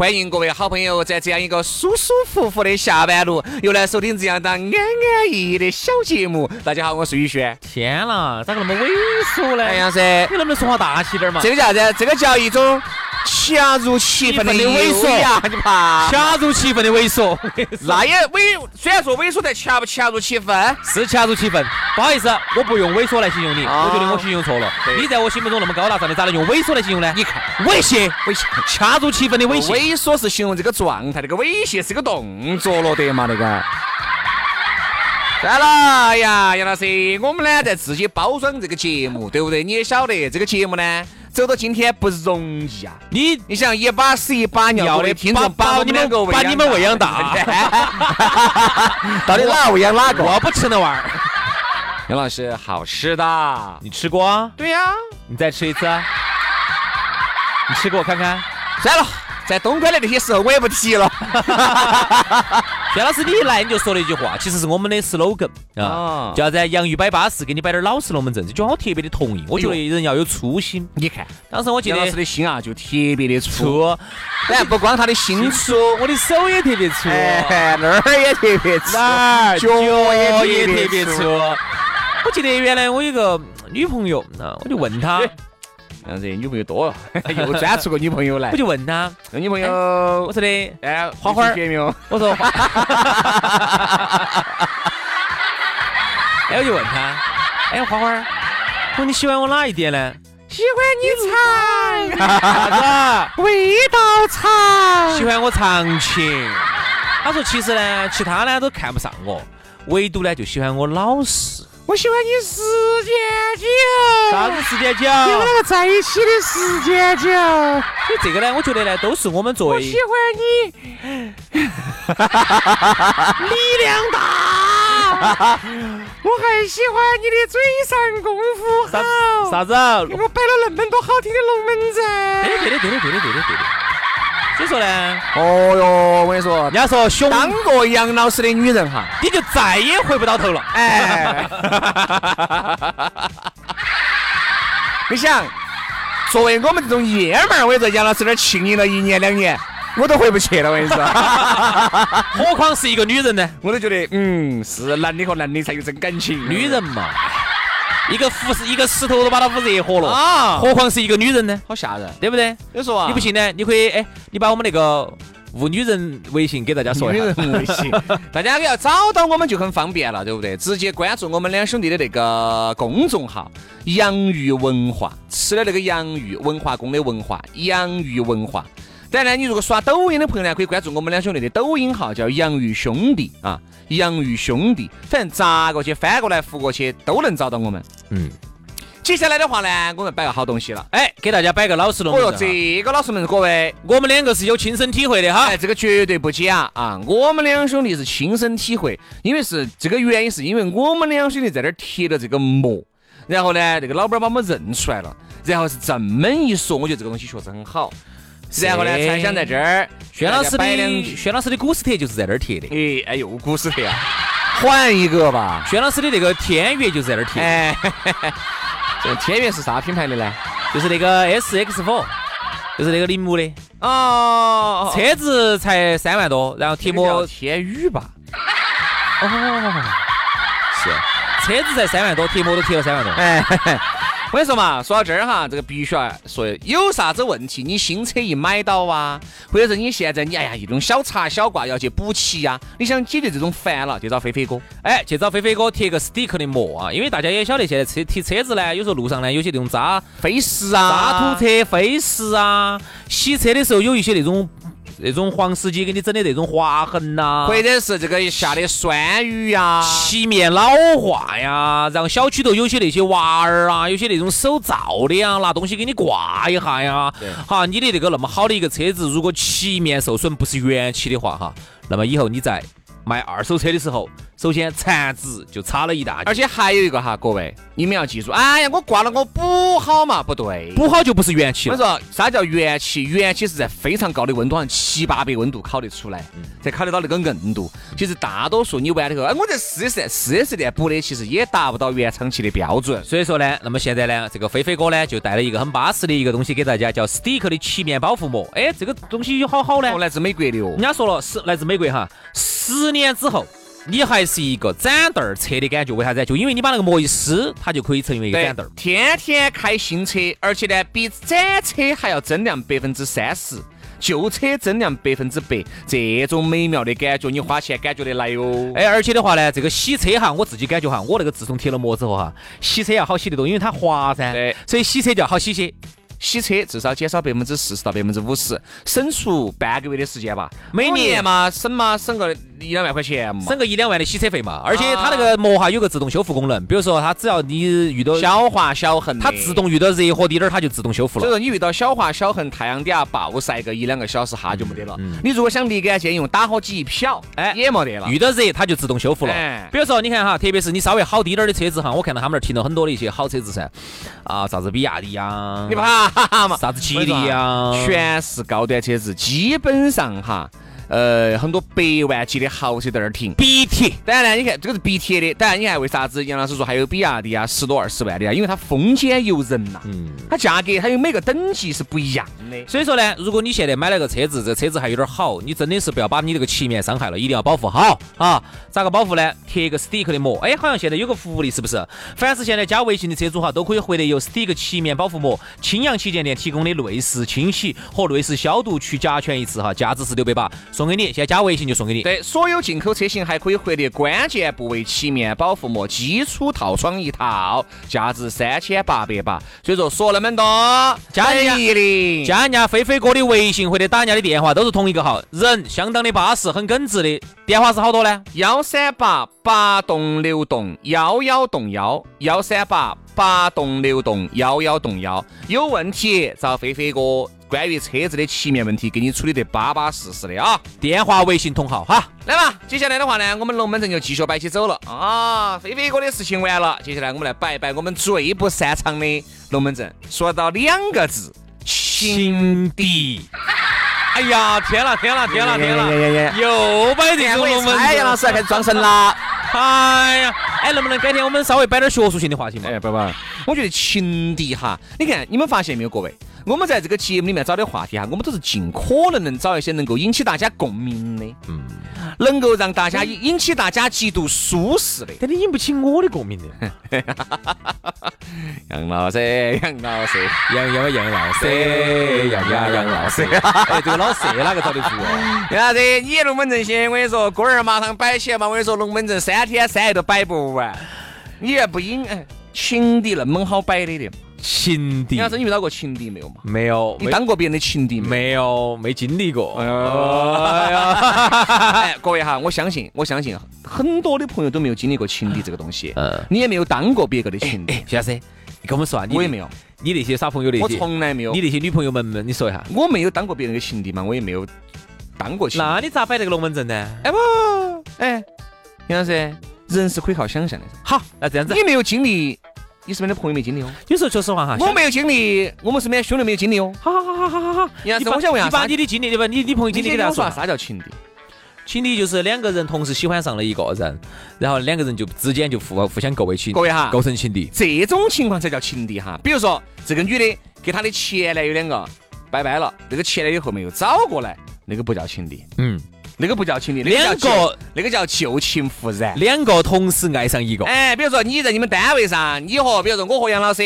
欢迎各位好朋友在这样一个舒舒服服的下班路，又来收听这样的安安逸逸的小节目。大家好，我是宇轩。天啦，咋个那么猥琐呢？哎呀噻，你能不能说话大气点嘛？这个叫啥子？这个叫一种恰如其分的猥琐呀，你怕？恰如其分的猥琐，那也猥，虽然说猥琐，但恰不恰如其分？是恰如其分。不好意思，我不用猥琐来形容你，我觉得我形容错了。你在我心目中那么高大上的，咋能用猥琐来形容呢？你看，猥亵，猥亵，恰如其分的猥亵。猥琐是形容这个状态，那个猥亵是个动作了得嘛？那个。算了，哎呀，杨老师，我们呢在自己包装这个节目，对不对？你也晓得，这个节目呢走到今天不容易啊。你你想一把屎一把尿的听众把你们把你们喂养大，到底哪喂养哪个？我不吃那玩意儿。杨老师，好吃的，你吃过啊？对呀，你再吃一次啊？你吃给我看看。算了。在东莞的那些时候，我也不提了。薛老师，你一来你就说了一句话，其实是我们的 slogan 啊，叫啥子洋芋摆巴适，给你摆点老实龙门阵。这句话我特别的同意，我觉得人要有初心。你看，当时我记得老师的心啊，就特别的粗。但不光他的心粗，我的手也特别粗，那儿也特别粗，哪儿脚也特别粗。我记得原来我有个女朋友啊，我就问她。这样子，女朋友多了，又钻出个女朋友来。我就问他，那女朋友，我说的，哎，花花，我说，哎，我就问他，哎，花花，我说你喜欢我哪一点呢？喜欢你长，啥子？味道长。喜欢我长情。他说其实呢，其他呢都看不上我，唯独呢就喜欢我老实。我喜欢你时间久，啥子时间久？你们两个在一起的时间久。所以这个呢，我觉得呢，都是我们作为。我喜欢你，力量大。我还喜欢你的嘴上功夫好。啥子？给我摆了那么多好听的龙门阵。对的，对的，对的，对的，对的。所以说呢，哦哟，我跟你说，人家说熊当过杨老师的女人哈，你就再也回不到头了。哎，你想，作为我们这种爷们儿，我在杨老师那儿庆迎了一年两年，我都回不去了。我跟你说，何况是一个女人呢？我都觉得，嗯，是男的和男的才有真感情，女人嘛。一个扶一个石头都把它捂热火了啊！何况是一个女人呢？好吓人，对不对？你说啊，你不信呢？你可以哎，你把我们那个捂女人微信给大家说一下。女人微信，大家要找到我们就很方便了，对不对？直接关注我们两兄弟的那个公众号“洋芋文化”，吃的那个洋芋，文化宫的文化，洋芋文化。当然，你如果刷抖音的朋友呢，可以关注我们两兄弟的抖音号，叫“洋芋兄弟”啊，“洋芋兄弟”，反正咋过去翻过来覆过去都能找到我们。嗯，接下来的话呢，我们摆个好东西了，哎，给大家摆个老实龙门阵。哦哟，这个老实龙门，各位，我们两个是有亲身体会的哈，哎，这个绝对不假啊，我们两兄弟是亲身体会，因为是这个原因，是因为我们两兄弟在这儿贴了这个膜，然后呢，这个老板把我们认出来了，然后是这么一说，我觉得这个东西确实很好。然后呢，才想在这儿，轩老师的轩老师的古斯特就是在那儿贴的。哎哎呦，古斯特啊，换一个吧。轩老师的那个天悦就是在那儿贴。哎，这天悦是啥品牌的呢？就是那个 S X 4就是那个铃木的。哦。车子才三万多，然后贴膜天宇吧？哦，是。车子才三万多，贴膜都贴了三万多。哎。我跟你说嘛，说到这儿哈，这个必须要说，有啥子问题，你新车一买到啊，或者是你现在你哎呀一种小擦小挂要去补漆呀，你想解决这种烦恼，就找飞飞哥。哎，去找飞飞哥贴个 stick 的膜啊，因为大家也晓得现在车贴车子呢，有时候路上呢有些那种渣飞石啊、渣土车飞石啊，洗车的时候有一些那种。那种黄司机给你整的那种划痕呐，或者是这个下的酸雨呀，漆面老化呀，然后小区头有些那些娃儿啊，有些那种手造的呀，拿东西给你挂一下呀。哈，你的那个那么好的一个车子，如果漆面受损不是原漆的话，哈，那么以后你在卖二手车的时候。首先，残值就差了一大，而且还有一个哈，各位，你们要记住，哎呀，我挂了我补好嘛，不对，补好就不是原漆了。我说啥叫原漆？原漆是在非常高的温度，上七八百温度烤得出来，才烤得到那个硬度。其实大多数你玩了以后，哎，我在四 S 店四 S 店补的，其实也达不到原厂漆的标准。所以说呢，那么现在呢，这个飞飞哥呢就带了一个很巴适的一个东西给大家，叫 Stick 的漆面保护膜。哎，这个东西有好好呢，来自美国的哦。人家说了是来自美国哈，十年之后。你还是一个展凳车的感觉，为啥子？就因为你把那个膜一撕，它就可以成为一个展凳。天天开新车，而且呢，比展车还要增量百分之三十，旧车增量百分之百。这种美妙的感觉，你花钱感觉得来哟。哎，而且的话呢，这个洗车哈，我自己感觉哈，我那个自从贴了膜之后哈，洗车要好洗得多，因为它滑噻。对，所以洗车就要好洗些。洗车至少减少百分之四十到百分之五十，省出半个月的时间吧。每年嘛，省嘛，省个一两万块钱嘛，省个一两万的洗车费嘛。而且它那个膜哈有个自动修复功能，比如说它只要你遇到小划小痕，它自动遇到热和滴点儿，它就自动修复了。所以说你遇到小划小痕，太阳底下暴晒个一两个小时，哈就没得了。你如果想立竿见用，打火机一瞟，哎，也没得了。遇到热它就自动修复了。比如说你看哈，特别是你稍微好滴点儿的车子哈，我看到他们那儿停了很多的一些好车子噻，啊，啥子比亚迪呀，你怕嘛？啥子？吉利呀，全是高端车子，基本上哈。呃，很多百万级的豪车在那儿停，B 贴。当然呢，你看这个是 B 贴的。当然，你看为啥子杨老师说还有比亚迪啊，十多二十万的啊？因为它风险由人呐。嗯。它价格它有每个等级是不一样的。所以说呢，如果你现在买了个车子，这车子还有点好，你真的是不要把你这个漆面伤害了，一定要保护好啊。咋个保护呢？贴一个 stick 的膜。哎，好像现在有个福利，是不是？凡是现在加微信的车主哈，都可以获得由 stick 漆面保护膜青阳旗舰店提供的内饰清洗和内饰消毒去甲醛一次哈，价值是六百八，送给你。现在加微信。就送给你。对，所有进口车型还可以获得关键部位漆面保护膜基础套装一套，价值三千八百八。所以说说那么多，加人家加人家飞飞哥的微信或者打人家的电话都是同一个号，人相当的巴适，很耿直的。电话是好多呢？幺三八八栋六栋幺幺栋幺，幺三八八栋六栋幺幺栋幺。有问题找飞飞哥。关于车子的漆面问题，给你处理得巴巴适适的啊！电话、微信同号哈。来嘛，接下来的话呢，我们龙门阵就继续摆起走了啊！飞飞哥的事情完了，接下来我们来摆一摆我们最不擅长的龙门阵。说到两个字，情敌。哎呀，天了天了天了天了！又摆这种龙门阵。哎，杨老师开始装神了。哎呀，哎，能不能改天我们稍微摆点学术性的话题嘛？哎，不不，我觉得情敌哈，你看你们发现没有，各位？我们在这个节目里面找的话题哈，我们都是尽可能能找一些能够引起大家共鸣的，嗯，能够让大家引起大家极度舒适的。但你引不起我的共鸣的。杨老师，杨老师，杨杨杨老师，杨杨杨老师。哎，这个老师哪个找得住哦？杨老师，你龙门阵先，我跟你说，锅儿马上摆起来嘛。我跟你说，龙门阵三天三夜都摆不完。你也不引，哎，情敌那么好摆的的。情敌，你老师，你遇到过情敌没有嘛？没有，你当过别人的情敌没有？没经历过。哎呀，哎，各位哈，我相信，我相信很多的朋友都没有经历过情敌这个东西。嗯，你也没有当过别个的情敌。徐老师，你跟我们说啊，我也没有。你那些耍朋友的，我从来没有。你那些女朋友们们，你说一下。我没有当过别人的情敌嘛，我也没有当过情。那你咋摆这个龙门阵呢？哎不，哎，杨老师，人是可以靠想象的。好，那这样子，你没有经历。你身边的朋友没经历哦，有时候说实话哈，我没有经历，我们身边兄弟没有经历哦。好好好好好好好，你我想问下，你把你的经历对吧？你你朋友经历给大家说，啥叫情敌？情敌就是两个人同时喜欢上了一个人，然后两个人就之间就互互相构为情，各位哈，构成情敌。这种情况才叫情敌哈。比如说这个女的跟她的前男友两个拜拜了，那个前男友后面又找过来，那个不叫情敌。嗯。那个不叫情敌，两个那个叫旧情复燃，两个同时爱上一个。哎，比如说你在你们单位上，你和比如说我和杨老师，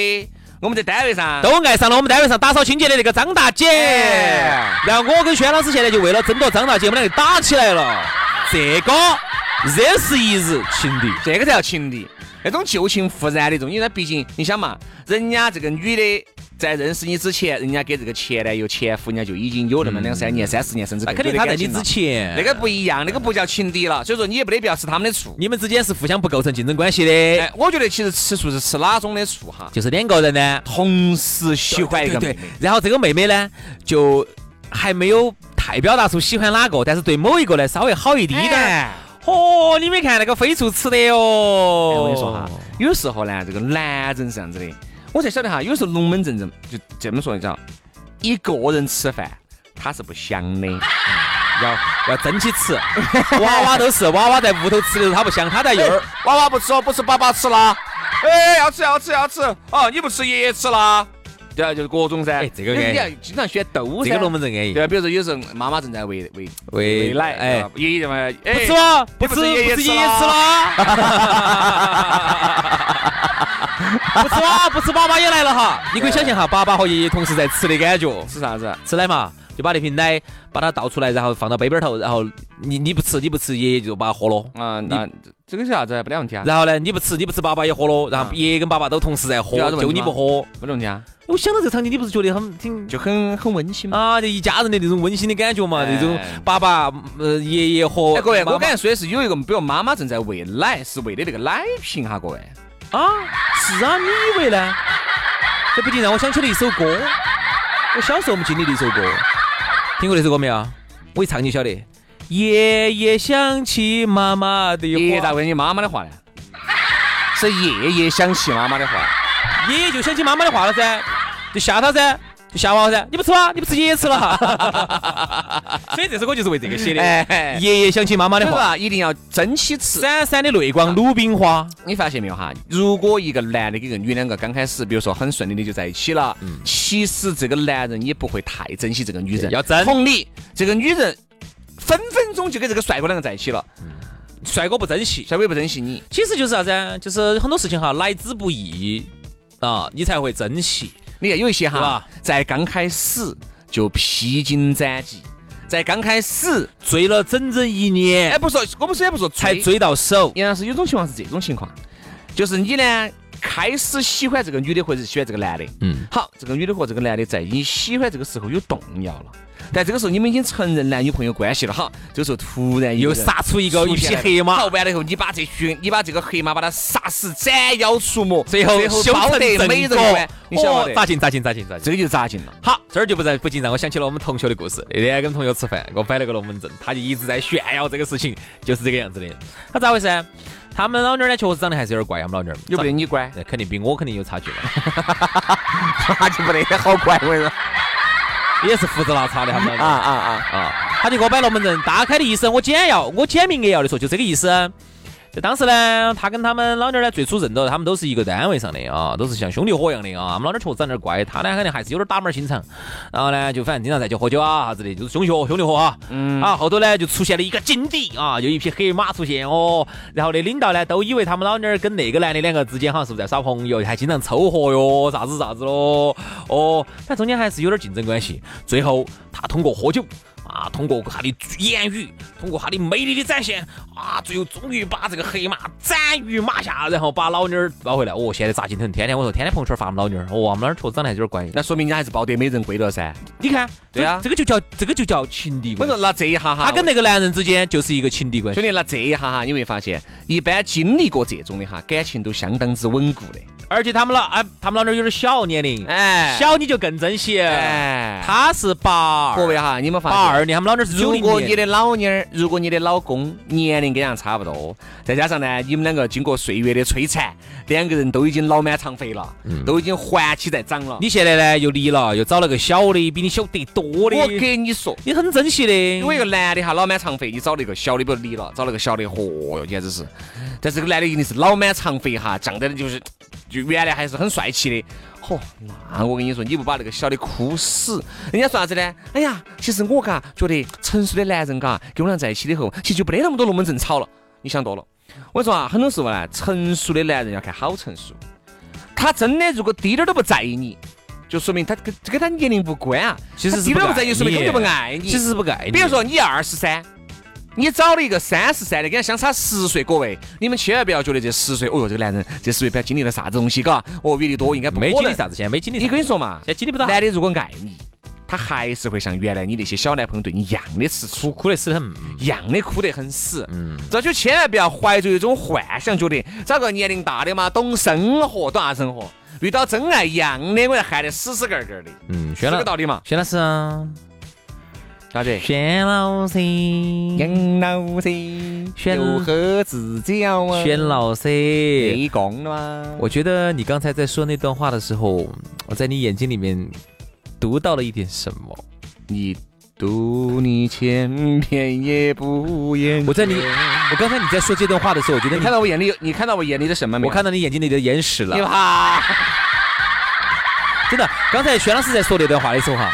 我们在单位上都爱上了我们单位上打扫清洁的那个张大姐，哎然后我跟轩老师现在就为了争夺张大姐，我们两个打起来了。这个这是一日情敌。这个才叫情敌，那种旧情复燃的这种，因为毕竟你想嘛，人家这个女的在认识你之前，人家给这个前男友前夫，人家就已经有那么两三年、三四年，甚至那肯定他在你之。前，那个不一样，那个不叫情敌了，所以说你也没得必要吃他们的醋。你们之间是互相不构成竞争关系的哎，，我觉得其实吃醋是吃哪种的醋哈？就是两个人呢同时喜欢一个对对妹妹，然后这个妹妹呢就还没有太表达出喜欢哪个，但是对某一个呢稍微好一滴点儿。哎哦，你没看那个飞醋吃的哟。哎我跟你说哈，有时候呢，这个男人是这样子的，我才晓得哈，有时候龙门阵阵就这么说叫一个人吃饭他是不香的，要要争起吃，娃娃都是娃娃在屋头吃的时候，他不香，他在幼儿。娃娃不吃哦，不吃爸爸吃啦，哎，要吃要吃要吃，哦，你不吃爷爷吃啦，对啊，就是各种噻。哎这个你安逸要经常选豆噻。这个龙门阵安逸对。啊，比如说有时候妈妈正在喂喂喂喂奶，哎爷，爷爷嘛，哎，不吃了，你不不吃，不吃爷爷吃了了。不吃啊，不吃，爸爸也来了哈。你可以想象哈，爸爸和爷爷同时在吃的感觉。吃啥子？吃奶嘛，就把那瓶奶把它倒出来，然后放到杯杯头，然后你你不吃，你不吃，爷爷就把它喝了。啊，那这个是啥子？不得问题啊，然后呢，你不吃，你不吃，爸爸也喝了，然后啊爷爷跟爸爸都同时在喝就你不喝。没得问题啊，我想到这个场景，你不是觉得很挺就很很温馨吗。啊，就一家人的那种温馨的感觉嘛，哎那种爸爸、呃爷爷和哎，各位，我刚才说的是有一个，比如妈妈正在喂奶，是喂的那个奶瓶哈，各位。啊，是啊，你以为呢？这不禁让我想起了一首歌，我小时候我们经历的一首歌，听过那首歌没有？我一唱你晓得。爷爷想起妈妈的话，爷爷咋问你妈妈的话呢？是爷爷想起妈妈的话。爷爷就想起妈妈的话了噻，就吓他噻，就吓娃娃噻。你不吃吗？你不吃爷爷吃了哈。所以这首歌就是为这个写的。哎爷爷想起妈妈的话，一定要珍惜吃。闪闪的泪光，鲁冰花。你发现没有哈？如果一个男的跟一个女两个刚开始，比如说很顺利的就在一起了，其实这个男人也不会太珍惜这个女人。要珍同理，这个女人分分钟就跟这个帅哥两个在一起了，帅哥不珍惜，帅哥也不珍惜你。其实就是啥子啊？就是很多事情哈，来之不易啊，你才会珍惜。你看有一些哈，在刚开始就披荆斩棘，在刚开始，追了整整一年。哎，不说我们虽然不说才追。到手，杨老师有种情况是这种情况，就是你呢开始喜欢这个女的或者是喜欢这个男的，嗯，好，这个女的和这个男的在你喜欢这个时候有动摇了，但这个时候你们已经承认男女朋友关系了，哈，这个时候突然又杀出一个一匹黑马好，完了以后你把这群你把这个黑马把它杀死，斩妖除魔，最后修得美人果关，你晓哦得？扎进扎进扎进扎进。这个就扎进了。好，这儿就不在不禁让我想起了我们同学的故事。那天跟同学吃饭，给我摆了个龙门阵，他就一直在炫耀这个事情，就是这个样子的。他咋回事？他们老妞儿呢，确实长得还是有点怪，他们老妞儿。有不得你乖，那肯定比我肯定有差距了，那 就不得好怪，我跟你说。也是胡子拉碴的，他们老啊啊啊！啊，他就给我摆龙门阵，大开的意思，我简要，我简明扼要的说，就这个意思。就当时呢，他跟他们老妞儿呢最初认到，他们都是一个单位上的啊，都是像兄弟伙一样的啊。我们老妞儿确实长点儿怪，他呢肯定还是有点打门心肠。然后呢，就反正经常在一起喝酒啊啥子的，就是兄弟伙兄弟伙啊。嗯。啊，后头呢就出现了一个劲敌啊，就一匹黑马出现哦。然后那领导呢都以为他们老妞儿跟那个男的两个之间好像是不是在耍朋友，还经常凑合哟，啥子啥子咯。哦，但中间还是有点竞争关系。最后他通过喝酒。啊，通过他的言语，通过他的魅力的展现，啊，最后终于把这个黑马斩于马下，然后把老妞儿捞回来。哦，现在扎心疼，天天我说天天朋友圈发我们老妞儿，哦，我们老妞儿确实长得还是有点乖。那说明人家还是抱得美人归了噻。你看，对啊这这个就叫这个就叫情敌。我说那这一下哈，他跟那个男人之间就是一个情敌关系兄。弟，那这一下哈，你会发现，一般经历过这种的哈，感情都相当之稳固的。而且他们老啊，他们老妞儿有点小年龄，哎小你就更珍惜。哎，他是八二，各位哈，你们发现，八二年，他们老妞儿是九零年。如果你的老娘儿，如果你的老公年龄跟人家差不多，再加上呢，你们两个经过岁月的摧残，两个人都已经老满肠肥了，都已经还起在长了。嗯你现在呢又离了，又找了个小的，比你小得多的。我跟你说，你很珍惜的。因为一个男的哈老满肠肥，你找了一个小的，比如离了，找了个小的，嚯哟，简直是。但这个男的一定是老满肠肥哈，胀得就是，就原来还是很帅气的。嚯，那我跟你说，你不把那个小的哭死，人家说啥子呢？哎呀，其实我嘎觉得成熟的男人嘎跟我俩在一起以后，其实就没得那么多龙门阵吵了。你想多了。我跟你说啊，很多时候呢，成熟的男人要看好成熟。他真的如果滴点儿都不在意你，就说明他跟跟他年龄无关啊。其实是他滴点儿不在意，说明根本就不爱你。其实是不爱你。比如说你二十三，你找了一个三十三的，跟他相差十岁，各位，你们千万不要觉得这十岁，哦哟，这个男人这十岁不晓得经历了啥子东西，嘎，哦，阅历多，应该不。没经历啥子，现在没经历。你跟你说嘛，现在经历不到，男的如果爱你，他还是会像原来你那些小男朋友对你一样的吃醋，哭得死得很。一样的哭得很死。嗯，这就千万不要怀着一种幻想，觉得找个年龄大的嘛，懂生活，懂啥生活，遇到真爱一样的，我要害得死死个个的。嗯，是轩老这个道理嘛？轩老师啊，啥子？轩老师，杨老师，选又喝自酒啊？轩老师，你讲了吗？我觉得你刚才在说那段话的时候，我在你眼睛里面读到了一点什么。你读你千遍也不厌。我在你，我刚才你在说这段话的时候，我觉得你你看到我眼里有，你看到我眼里的什么没有？我看到你眼睛里的眼屎了你。怕？真的，刚才轩老师在说那段话的时候哈，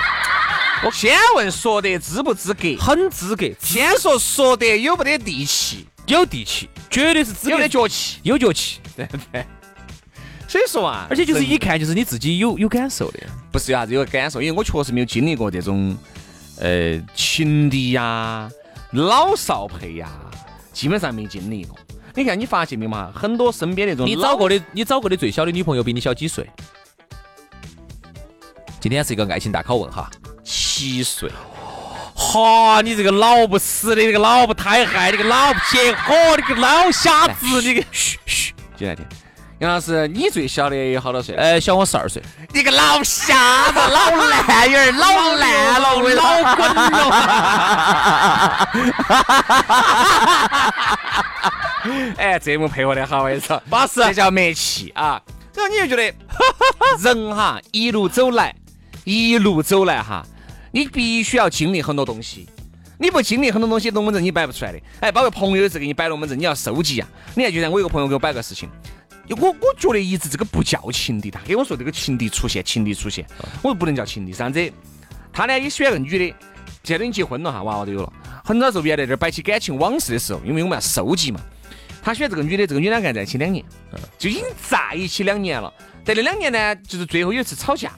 我先问说得资不资格？很资格，先说说得有没得地气，有地气，绝对是资格有没得，脚气，有脚气，对不对？所以说啊，而且就是一看就是你自己有有感受的。不是有啥子有感受，因为我确实没有经历过这种呃情敌呀、老少配呀，基本上没经历过。你看，你发现没有嘛？很多身边那种你找过的，你找过的最小的女朋友比你小几岁？今天是一个爱情大拷问哈。七岁，哈，你这个老不死的，这个老不胎害，你个老不结火，你个老瞎子，你个嘘嘘，进来听。杨老师，你最小的有好多岁？呃，小我十二岁。你个老瞎子，老烂眼儿，老烂了，老滚了。哎，这幕配合的好，我跟你说，巴适这叫默契啊。然后你就觉得人哈一路走来，一路走来哈，你必须要经历很多东西。你不经历很多东西，龙门阵你摆不出来的。哎，包括朋友也是给你摆龙门阵，你要收集呀。你看，就像我有个朋友给我摆个事情，我我觉得一直这个不叫情敌，他给我说这个情敌出现，情敌出现，我说不能叫情敌，啥子？他呢也喜欢个女的，现在已经结婚了哈，娃娃都有了。很早时候原来这摆起感情往事的时候，因为我们要收集嘛。他喜欢这个女的，这个女的跟他在一起两年，就已经在一起两年了。在那两年呢，就是最后有一次吵架，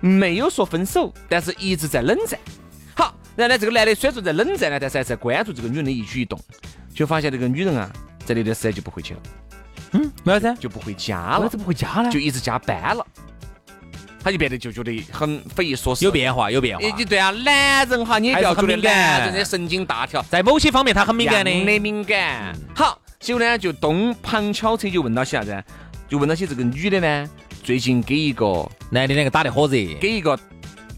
没有说分手，但是一直在冷战。好，然后呢，这个男的虽然说在冷战呢，但是还在关注这个女人的一举一动，就发现这个女人啊，在那段时间就不回去了，嗯，为啥子？就不回家了为啥，子不回家呢？就一直加班了。他就变得就觉得很匪夷所思。有变化，有变化你，。对啊，男人哈，你也不要觉得男人的神经大条，在某些方面他很敏感的。样的敏感。好，结果呢，就东旁敲侧就问到些啥子？就问到些这个女的呢，最近给一个男的两个打得火热，给一个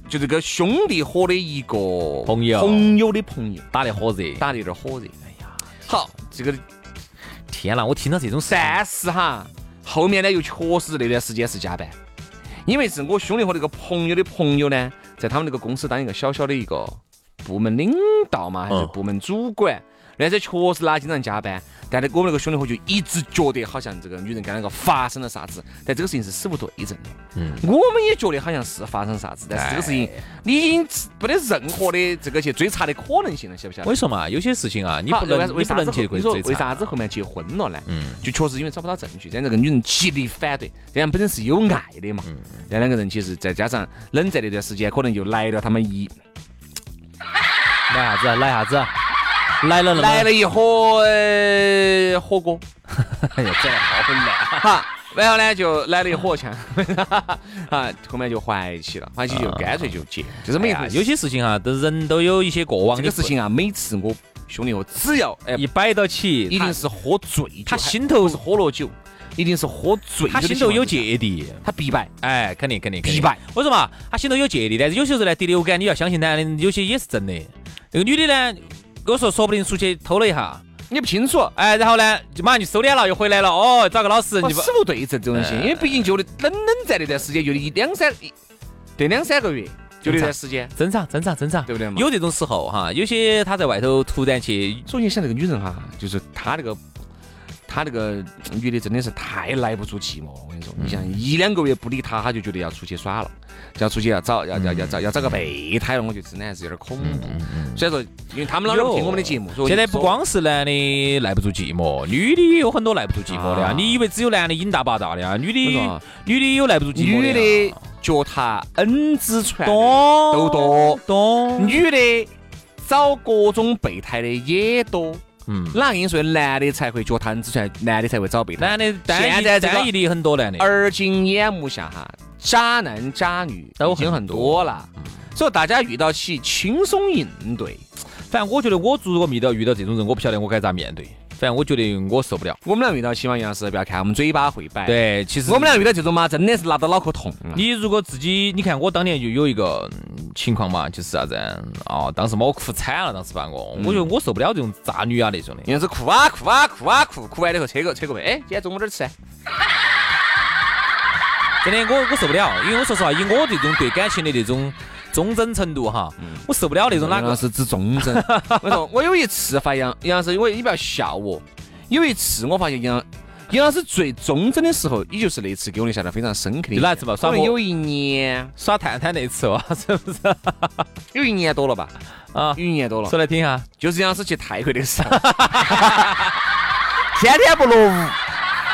就这个兄弟伙的一个朋友朋友的朋友打得火热。打得有点火热。哎呀，好，这个天哪！我听到这种事，哈，后面呢又确实那段时间是加班，因为是我兄弟伙那个朋友的朋友呢，在他们那个公司当一个小小的一个部门领导嘛，还是嗯部门主管。那这确实他经常加班，但是我们那个兄弟伙就一直觉得好像这个女人跟那个发生了啥子，但这个事情是死不对证的。嗯，我们也觉得好像是发生啥子，但是这个事情你已经没得任何的这个去追查的可能性了，晓不晓得我跟？你说嘛，有些事情啊，你不能，为啥你不能去你说为啥子后面结婚了呢？嗯，就确实因为找不到证据，但这个女人极力反对，这样本身是有爱的嘛。这两个人其实再加上冷战那段时间，可能就来了他们一来啥子？来啥子？来了来了一盒呃火锅，哎呀，这好很烂。哈，然后呢就来了一火枪，啊，后面就怀起了，怀起就干脆就戒，就这么一回事。哎呀有些事情啊，都人都有一些过往。这个事情啊，每次我兄弟伙只要哎一摆到起，一定是喝醉酒，他心头是喝了酒，一定是喝醉他心头有芥蒂。他必败。哎，肯定肯定必败。我说嘛，他心头有芥蒂，但是有些时候呢，第六感你要相信男的，有些也是真的。那个女的呢，跟我说说不定出去偷了一下，你不清楚，哎，然后呢就马上就收敛了，又回来了。哦，找个老实人就不我死不对证这种东西，因为毕竟就冷冷战那段时间，就一两三一对两三个月，就那段时间，正常正常正常，对不对嘛？有这种时候哈，有些他在外头突然去，所以你想这个女人哈，就是她那个他那个女的真的是太耐不住寂寞了。我跟你说，你想一两个月不理他，他就觉得要出去耍了，就要出去要找要要要找要找个备胎了。我觉得真的还是有点恐怖。所以说，因为他们老是不听我们的节目，现在不光是男的耐不住寂寞，女的也有很多耐不住寂寞的啊。你以为只有男的瘾大把大的啊？女的女的有耐不住寂寞女的脚踏 N 只船多都多，多女的找各种备胎的也多。嗯，哪跟你说男的才会脚踏两只船，男的才会找备胎？男的现在这个单一的很多男的，而今眼目下哈，渣男渣女都已经很多了，所以大家遇到起轻松应对。反正我觉得我如果遇到遇到这种人，我不晓得我该咋面对。反正我觉得我受不了。我们俩遇到起码杨老师，不要看我们嘴巴会摆。对，其实我们俩遇到这种嘛，真的是拿到脑壳痛。你如果自己，你看我当年就有一个情况嘛，就是啥子啊？当时把我哭惨了，当时把我，我觉得我受不了这种渣女啊那种的。硬是哭啊哭啊哭啊哭，哭完了以后扯个扯个背，哎，今天中午哪儿吃？真的，我我受不了，因为我说实话，以我这种对感情的这种。忠贞程度哈，我受不了那种哪个是指忠贞。我说我有一次发现杨杨老师，因为你不要笑我。有一次我发现杨杨老师最忠贞的时候，也就是那次给我留下了非常深刻的。哪次吧？耍有一年耍探探那次哇，是不是？有一年多了吧？啊，有一年多了。说来听下，就是杨老师去泰国的时候，天天不落伍。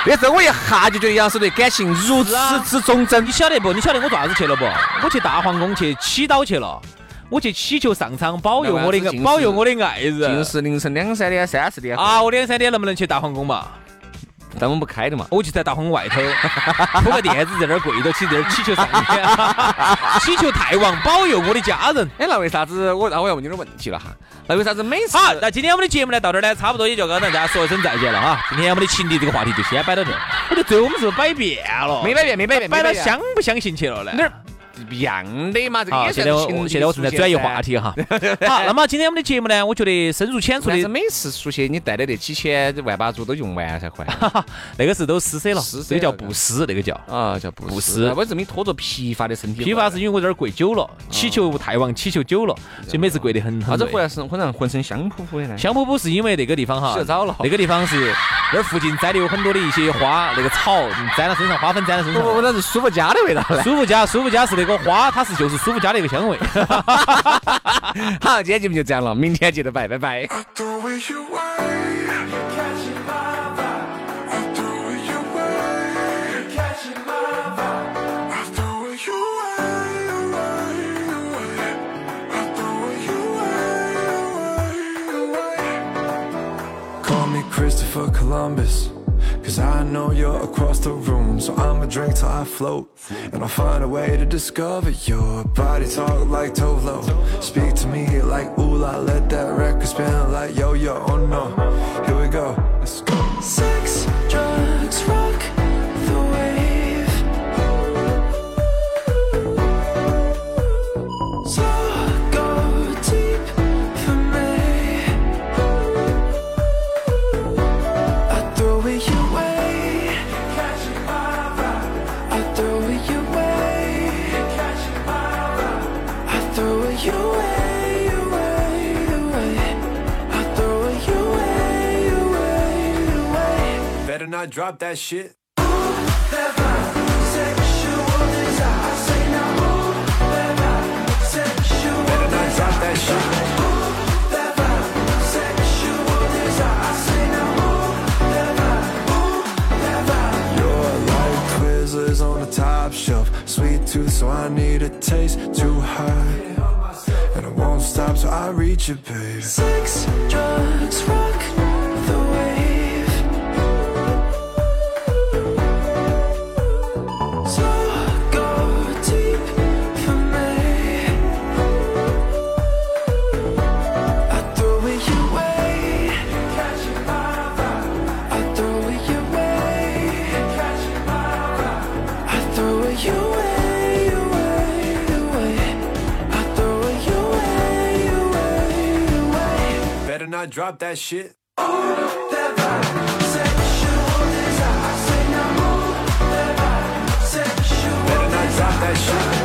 那时候我一下就觉得杨老师对感情如此之忠贞，你晓得不？你晓得我做啥子去了不？我去大皇宫去祈祷去了，我去祈求上苍保佑我的保佑我的爱人。近是凌晨两三点、三四点啊！我两三点能不能去大皇宫嘛？灯们不开的嘛，我就在大皇宫外头 铺个垫子，在那儿跪着起，在那儿祈求上天，祈求太王保佑我的家人。哎，那为啥子我那我要问你点问题了哈？那为啥子每次？好，那今天我们的节目呢到这儿呢，差不多也就跟大家说一声再见了哈。今天我们的情敌这个话题就先摆到这儿。我觉得最后我们是不是摆遍了？没摆遍，没摆变，摆到相不相信去了呢？一样的嘛，这个也现在我现在我正在转移话题哈。好，那么今天我们的节目呢，我觉得深入浅出的。每次出去你带的那几千万把猪都用完才还。那个是都施舍了，这个叫布施，那个叫啊叫布施。为什么你拖着疲乏的身体？疲乏是因为我这儿跪久了，祈求太王，祈求久了，所以每次跪得很。啥子回来是浑身浑身香扑扑的呢？香扑扑是因为那个地方哈，洗澡了。那个地方是 那儿附近栽的有很多的一些花，那个草沾到身上，花粉沾到身上。我那是舒肤佳的味道。舒肤佳，舒肤佳是那个花，它是就。是舒肤佳的一个香味。好，今天节目就这样了，明天记得拜拜拜。Christopher Columbus. Cause I know you're across the room So I'ma drink till I float. And I'll find a way to discover your body talk like Tolo Speak to me like ooh la Let that record spin like yo-yo, oh no. Here we go, let's go I drop that shit. top shelf. Sweet tooth so I need a taste Too high And I won't stop till I reach it, babe Sex, drugs, rock drop that shit. Better not drop that shit.